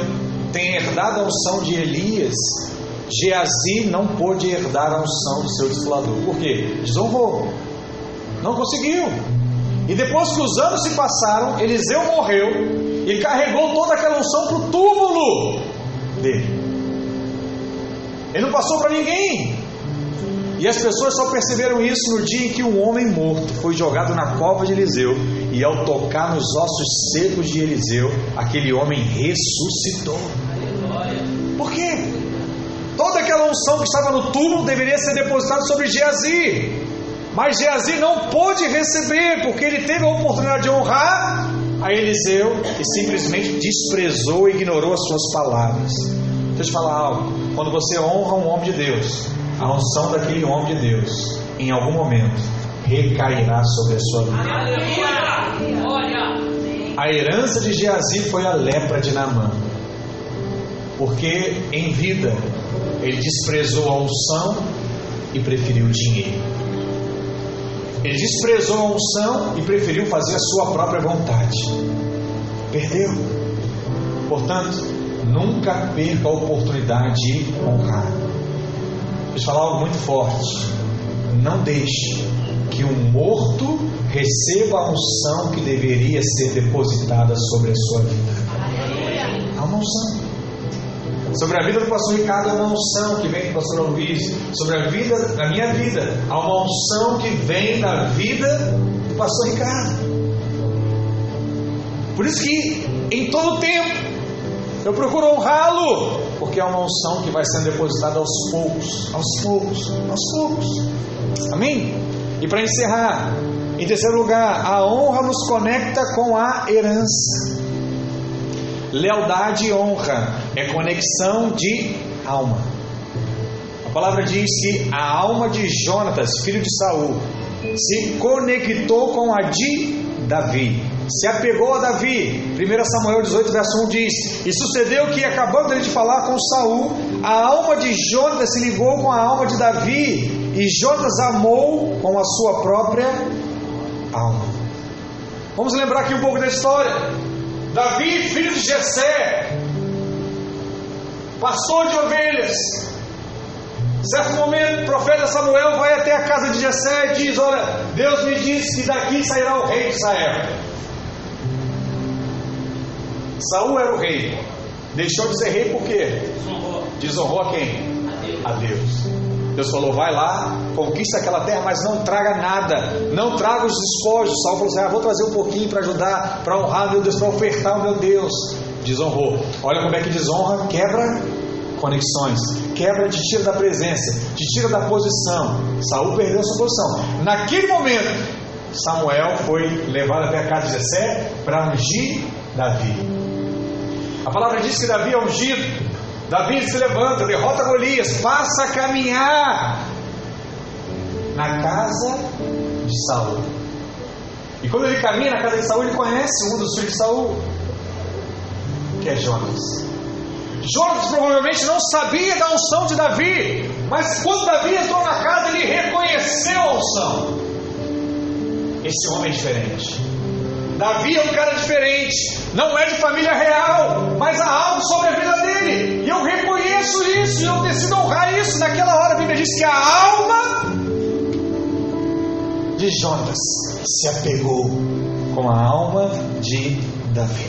tenha herdado a unção de Elias, Geazi não pôde herdar a unção do seu discipulador. Por quê? Desonrou. Não conseguiu. E depois que os anos se passaram, Eliseu morreu e carregou toda aquela unção para o túmulo dele. Ele não passou para ninguém. E as pessoas só perceberam isso no dia em que um homem morto foi jogado na cova de Eliseu. E ao tocar nos ossos secos de Eliseu, aquele homem ressuscitou. Por quê? Toda aquela unção que estava no túmulo deveria ser depositada sobre Geazi. Mas Geazi não pôde receber, porque ele teve a oportunidade de honrar a Eliseu e simplesmente desprezou e ignorou as suas palavras. Deixa eu te falar algo. Quando você honra um homem de Deus, a unção daquele homem de Deus, em algum momento, recairá sobre a sua vida. A herança de Geazi foi a lepra de Naamã. Porque em vida ele desprezou a unção e preferiu o dinheiro. Ele desprezou a unção e preferiu fazer a sua própria vontade. Perdeu. Portanto, nunca perca a oportunidade de honrar. Deixa eu falar algo muito forte. Não deixe que um morto receba a unção que deveria ser depositada sobre a sua vida. Há uma unção. Sobre a vida do pastor Ricardo há uma unção que vem do pastor Luiz. Sobre a vida, da minha vida, há uma unção que vem da vida do pastor Ricardo. Por isso que em todo tempo eu procuro honrá-lo, porque é uma unção que vai sendo depositada aos poucos, aos poucos, aos poucos. Amém? E para encerrar, em terceiro lugar, a honra nos conecta com a herança. Lealdade e honra é conexão de alma. A palavra diz que a alma de Jonatas, filho de Saul, se conectou com a de Davi. Se apegou a Davi. 1 Samuel 18, verso 1 diz: E sucedeu que, acabando ele de falar com Saul, a alma de Jonatas se ligou com a alma de Davi, e Jonas amou com a sua própria alma. Vamos lembrar aqui um pouco da história. Davi, filho de Jessé, pastor de ovelhas. Certo momento, o profeta Samuel vai até a casa de Jessé e diz: Olha, Deus me disse que daqui sairá o rei de Israel. Saul era o rei. Deixou de ser rei por quê? Desonrou. Desonrou a quem? A Deus. Deus falou: vai lá, conquista aquela terra, mas não traga nada, não traga os despojos. Saul falou assim: ah, vou trazer um pouquinho para ajudar, para honrar meu Deus, para ofertar o meu Deus. Desonrou. Olha como é que desonra, quebra conexões, quebra, te tira da presença, te tira da posição. Saul perdeu sua posição. Naquele momento, Samuel foi levado até a casa de Jessé para ungir Davi. A palavra diz que Davi é ungido. Davi se levanta, derrota Golias, passa a caminhar na casa de Saul. E quando ele caminha na casa de Saul, ele conhece um dos filhos de Saul, que é Jonas. Jonas provavelmente não sabia da unção de Davi, mas quando Davi entrou na casa, ele reconheceu a unção. Esse homem é diferente. Davi é um cara diferente, não é de família real, mas há algo sobre a vida dele, e eu reconheço isso, e eu decido honrar isso. Naquela hora a Bíblia diz que a alma de Jonas se apegou com a alma de Davi.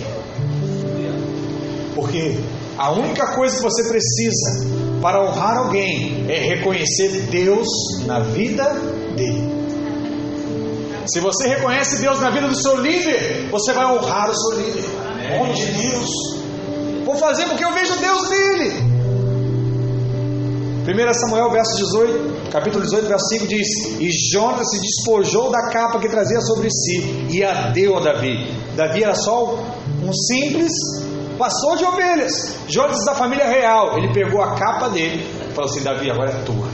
Porque a única coisa que você precisa para honrar alguém é reconhecer Deus na vida dele. Se você reconhece Deus na vida do seu líder, você vai honrar o seu líder. Homem de Deus. Vou fazer porque eu vejo Deus nele. 1 Samuel verso 18, capítulo 18, verso 5 diz: E Jonas se despojou da capa que trazia sobre si e a deu a Davi. Davi era só um simples pastor de ovelhas. Jonas da família real. Ele pegou a capa dele e falou assim: Davi, agora é tua.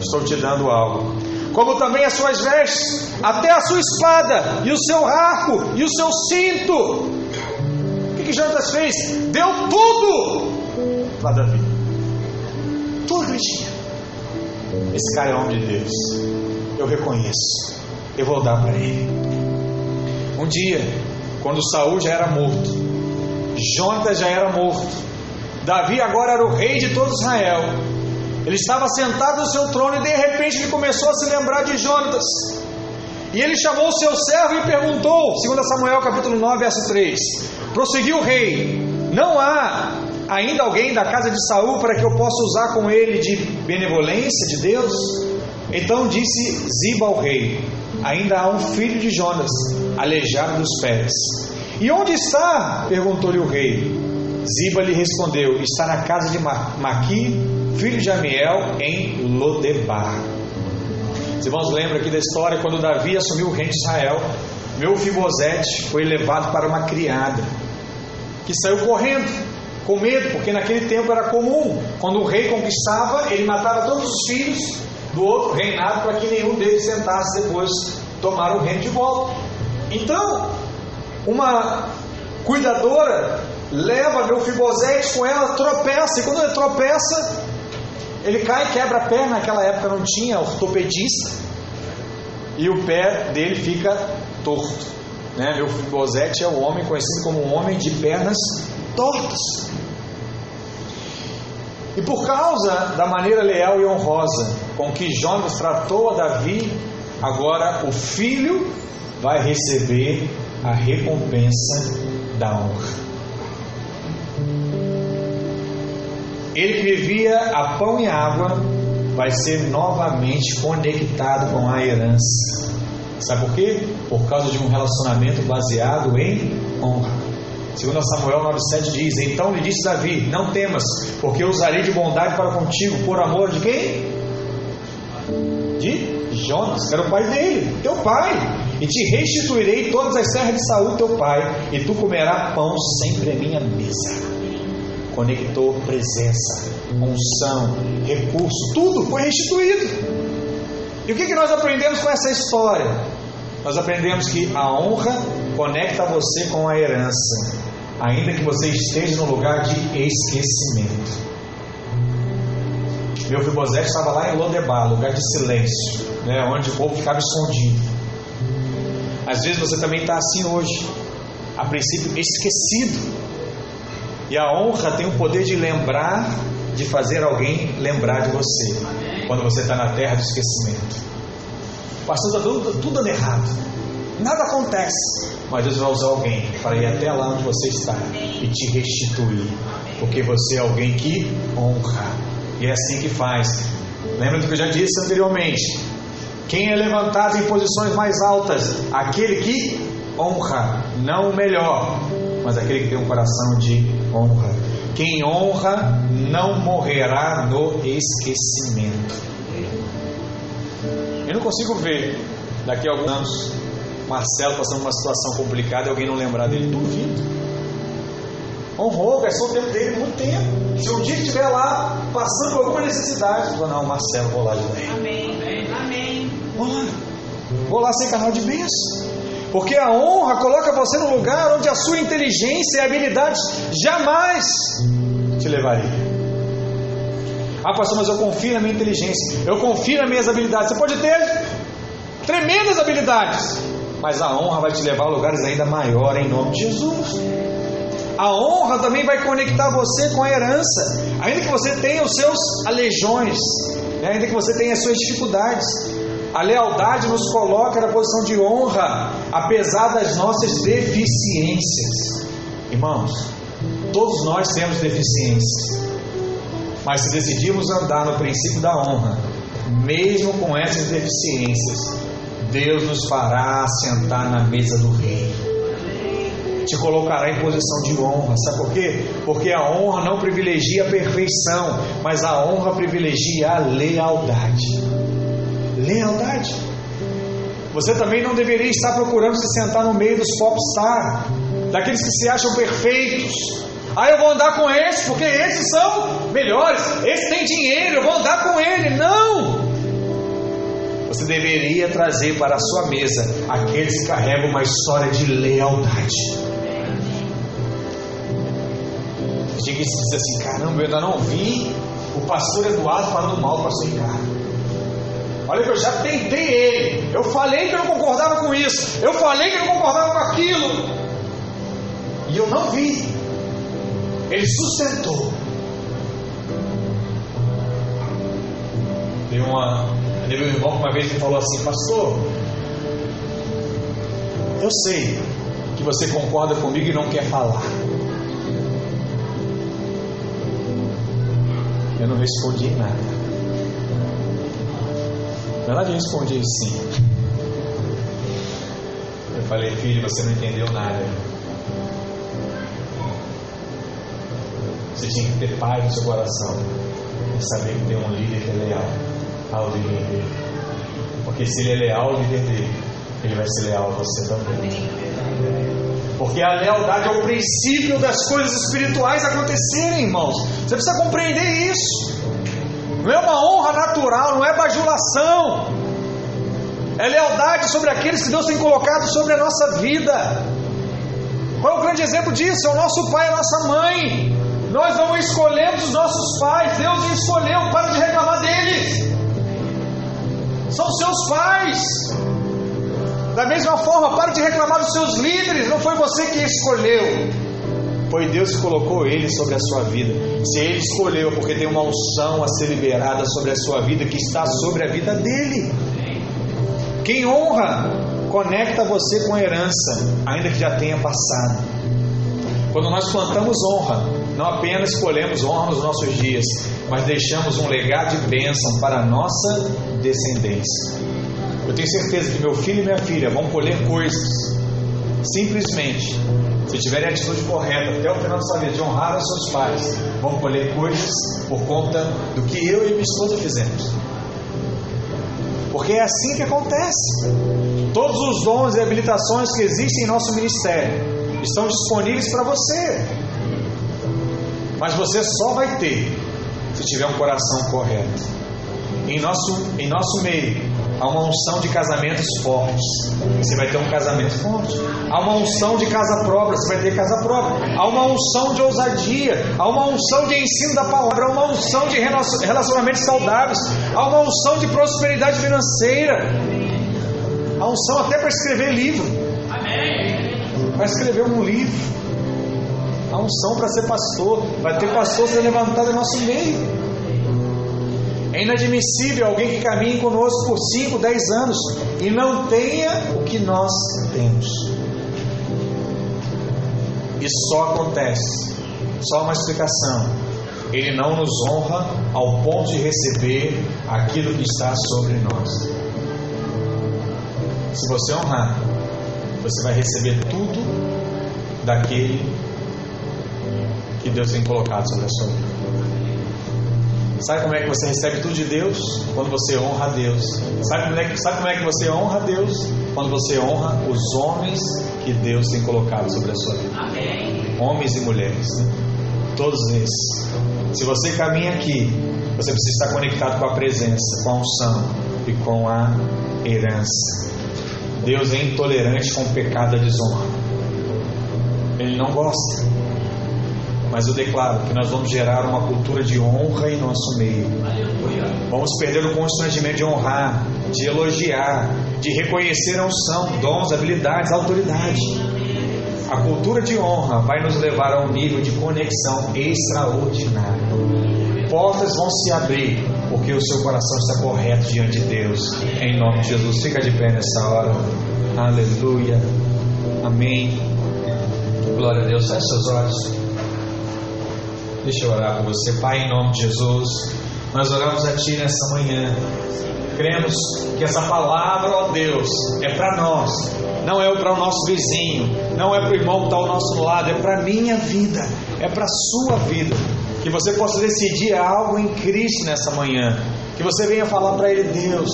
Estou te dando algo. Como também as suas vestes, até a sua espada, e o seu arco, e o seu cinto. O que, que Jonas fez? Deu tudo para Davi. Tudo. Esse cara é homem de Deus. Eu reconheço. Eu vou dar para ele. Um dia, quando Saul já era morto, Jonatas já era morto. Davi agora era o rei de todo Israel. Ele estava sentado no seu trono e de repente ele começou a se lembrar de Jonatas. E ele chamou o seu servo e perguntou, 2 Samuel capítulo 9, verso 3. Prosseguiu o rei: Não há ainda alguém da casa de Saul para que eu possa usar com ele de benevolência de Deus? Então disse Ziba ao rei: Ainda há um filho de Jonas, aleijado dos pés. E onde está? perguntou-lhe o rei. Ziba lhe respondeu: Está na casa de Maqui, filho de Amiel, em Lodebar. Os irmãos lembram aqui da história quando Davi assumiu o reino de Israel. Meu Fibosete foi levado para uma criada que saiu correndo, com medo, porque naquele tempo era comum. Quando o rei conquistava, ele matava todos os filhos do outro reinado para que nenhum deles tentasse depois tomar o reino de volta. Então, uma cuidadora leva meu fibosete com ela, tropeça, e quando ele tropeça, ele cai e quebra a perna. Naquela época não tinha ortopedista, e o pé dele fica torto. Né? Meu fibosete é o homem conhecido como um homem de pernas tortas. E por causa da maneira leal e honrosa com que Jonas tratou a Davi, agora o filho vai receber a recompensa da honra. Ele que vivia a pão e água vai ser novamente conectado com a herança. Sabe por quê? Por causa de um relacionamento baseado em honra. Segundo Samuel 9,7 diz: Então lhe disse Davi: Não temas, porque eu usarei de bondade para contigo, por amor de quem? De Jonas, que era o pai dele, teu pai e te restituirei todas as terras de Saul, teu pai, e tu comerás pão sempre à minha mesa. Conectou presença, unção, recurso, tudo foi restituído. E o que, que nós aprendemos com essa história? Nós aprendemos que a honra conecta você com a herança, ainda que você esteja no lugar de esquecimento. Meu Fibosete estava lá em Lodebar, lugar de silêncio, né, onde o povo ficava escondido. Às vezes você também está assim hoje, a princípio esquecido. E a honra tem o poder de lembrar, de fazer alguém lembrar de você, quando você está na terra do esquecimento. Pastor, está tudo, tudo dando errado, nada acontece, mas Deus vai usar alguém para ir até lá onde você está e te restituir, porque você é alguém que honra, e é assim que faz. Lembra do que eu já disse anteriormente? Quem é levantado em posições mais altas? Aquele que honra, não o melhor, mas aquele que tem um coração de honra. Quem honra não morrerá no esquecimento. Eu não consigo ver daqui a alguns anos Marcelo passando uma situação complicada e alguém não lembrar dele. Duvido. Honrou, gastou o tempo dele muito tempo. Se um dia estiver lá passando por alguma necessidade, vou não, Marcelo, vou lá de novo. Amém. Amém. Vou lá. Vou lá sem canal de bênção. Porque a honra coloca você no lugar onde a sua inteligência e habilidades jamais te levaria. Ah, pastor, mas eu confio na minha inteligência, eu confio nas minhas habilidades. Você pode ter tremendas habilidades, mas a honra vai te levar a lugares ainda maiores em nome de Jesus. A honra também vai conectar você com a herança, ainda que você tenha os seus aleijões, né? ainda que você tenha as suas dificuldades. A lealdade nos coloca na posição de honra, apesar das nossas deficiências. Irmãos, todos nós temos deficiências, mas se decidirmos andar no princípio da honra, mesmo com essas deficiências, Deus nos fará sentar na mesa do Rei. Te colocará em posição de honra. Sabe por quê? Porque a honra não privilegia a perfeição, mas a honra privilegia a lealdade. Lealdade. Você também não deveria estar procurando se sentar no meio dos popstar, daqueles que se acham perfeitos. Ah, eu vou andar com esses, porque esses são melhores, esse tem dinheiro, eu vou andar com ele. Não! Você deveria trazer para a sua mesa aqueles que carregam uma história de lealdade. Chega e diz assim: caramba, eu ainda não vi o pastor Eduardo falando mal do pastor Ricardo. Olha que eu já tentei ele. Eu falei que eu não concordava com isso. Eu falei que eu não concordava com aquilo. E eu não vi. Ele sustentou. Teve, uma, teve um irmão que uma vez me falou assim, pastor, eu sei que você concorda comigo e não quer falar. Eu não respondi nada. Eu respondi sim. Eu falei, filho, você não entendeu nada. Você tinha que ter paz no seu coração e saber que tem um líder que é leal ao líder dele. Porque se ele é leal ao líder dele, ele vai ser leal a você também. Porque a lealdade é o princípio das coisas espirituais acontecerem, irmãos. Você precisa compreender isso. Não é uma honra natural, não é bajulação. É lealdade sobre aqueles que Deus tem colocado sobre a nossa vida. Qual é o grande exemplo disso? É o nosso pai a nossa mãe. Nós não escolhemos os nossos pais, Deus escolheu, para de reclamar deles. São seus pais. Da mesma forma, para de reclamar dos seus líderes, não foi você que escolheu. Foi Deus que colocou ele sobre a sua vida. Se ele escolheu, porque tem uma unção a ser liberada sobre a sua vida, que está sobre a vida dele. Quem honra, conecta você com a herança, ainda que já tenha passado. Quando nós plantamos honra, não apenas escolhemos honra nos nossos dias, mas deixamos um legado de bênção para a nossa descendência. Eu tenho certeza que meu filho e minha filha vão colher coisas, simplesmente, se tiverem a atitude correta até o final da sua vida, de honrar os seus pais, vão colher coisas por conta do que eu e minha esposa fizemos. Porque é assim que acontece. Todos os dons e habilitações que existem em nosso ministério estão disponíveis para você. Mas você só vai ter se tiver um coração correto. Em nosso, em nosso meio, Há uma unção de casamentos fortes. Você vai ter um casamento forte. Há uma unção de casa própria. Você vai ter casa própria. Há uma unção de ousadia. Há uma unção de ensino da palavra. Há uma unção de relacionamentos saudáveis. Há uma unção de prosperidade financeira. Há unção até para escrever livro. Para escrever um livro. Há unção para ser pastor. Vai ter pastor sendo levantado em nosso meio. É inadmissível alguém que caminhe conosco por 5, 10 anos e não tenha o que nós temos. Isso só acontece, só uma explicação. Ele não nos honra ao ponto de receber aquilo que está sobre nós. Se você honrar, você vai receber tudo daquele que Deus tem colocado sobre a sua vida. Sabe como é que você recebe tudo de Deus? Quando você honra a Deus. Sabe como, é que, sabe como é que você honra a Deus? Quando você honra os homens que Deus tem colocado sobre a sua vida. Amém. Homens e mulheres. Né? Todos esses. Se você caminha aqui, você precisa estar conectado com a presença, com a unção e com a herança. Deus é intolerante com o pecado da desonra. Ele não gosta mas eu declaro que nós vamos gerar uma cultura de honra em nosso meio. Vamos perder o constrangimento de honrar, de elogiar, de reconhecer a unção, dons, habilidades, autoridade. A cultura de honra vai nos levar a um nível de conexão extraordinário. Portas vão se abrir, porque o seu coração está correto diante de Deus. Em nome de Jesus, fica de pé nessa hora. Aleluia. Amém. Glória a Deus. Feche seus olhos. Deixa eu orar por você, Pai, em nome de Jesus. Nós oramos a Ti nessa manhã. Cremos que essa palavra, ó Deus, é para nós, não é para o nosso vizinho, não é para o irmão que está ao nosso lado, é para a minha vida, é para a sua vida. Que você possa decidir algo em Cristo nessa manhã. Que você venha falar para Ele, Deus,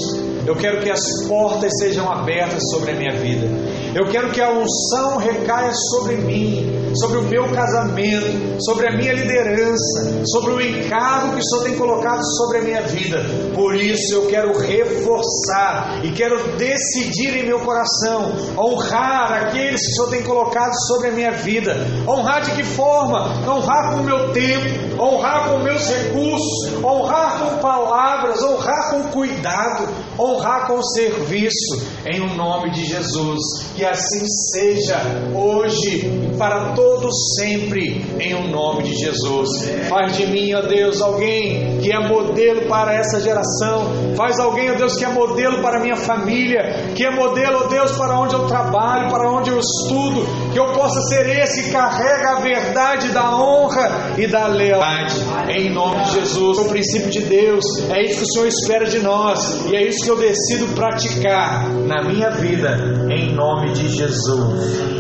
eu quero que as portas sejam abertas sobre a minha vida. Eu quero que a unção recaia sobre mim, sobre o meu casamento, sobre a minha liderança, sobre o encargo que o Senhor tem colocado sobre a minha vida. Por isso eu quero reforçar e quero decidir em meu coração honrar aqueles que o Senhor tem colocado sobre a minha vida. Honrar de que forma? Honrar com o meu tempo, honrar com meus recursos, honrar com palavras, honrar com cuidado, honrar com serviço, em um nome de Jesus. Que assim seja hoje e para todos sempre, em um nome de Jesus. Faz de mim, ó Deus, alguém que é modelo para essa geração. Faz alguém, ó Deus, que é modelo para minha família, que é modelo, ó Deus, para onde eu trabalho, para onde eu estudo. Que eu possa ser esse que carrega a verdade da honra e da lealdade. Em nome de Jesus. O princípio de Deus. É isso que o Senhor espera de nós. E é isso que eu decido praticar na minha vida, em nome de Jesus.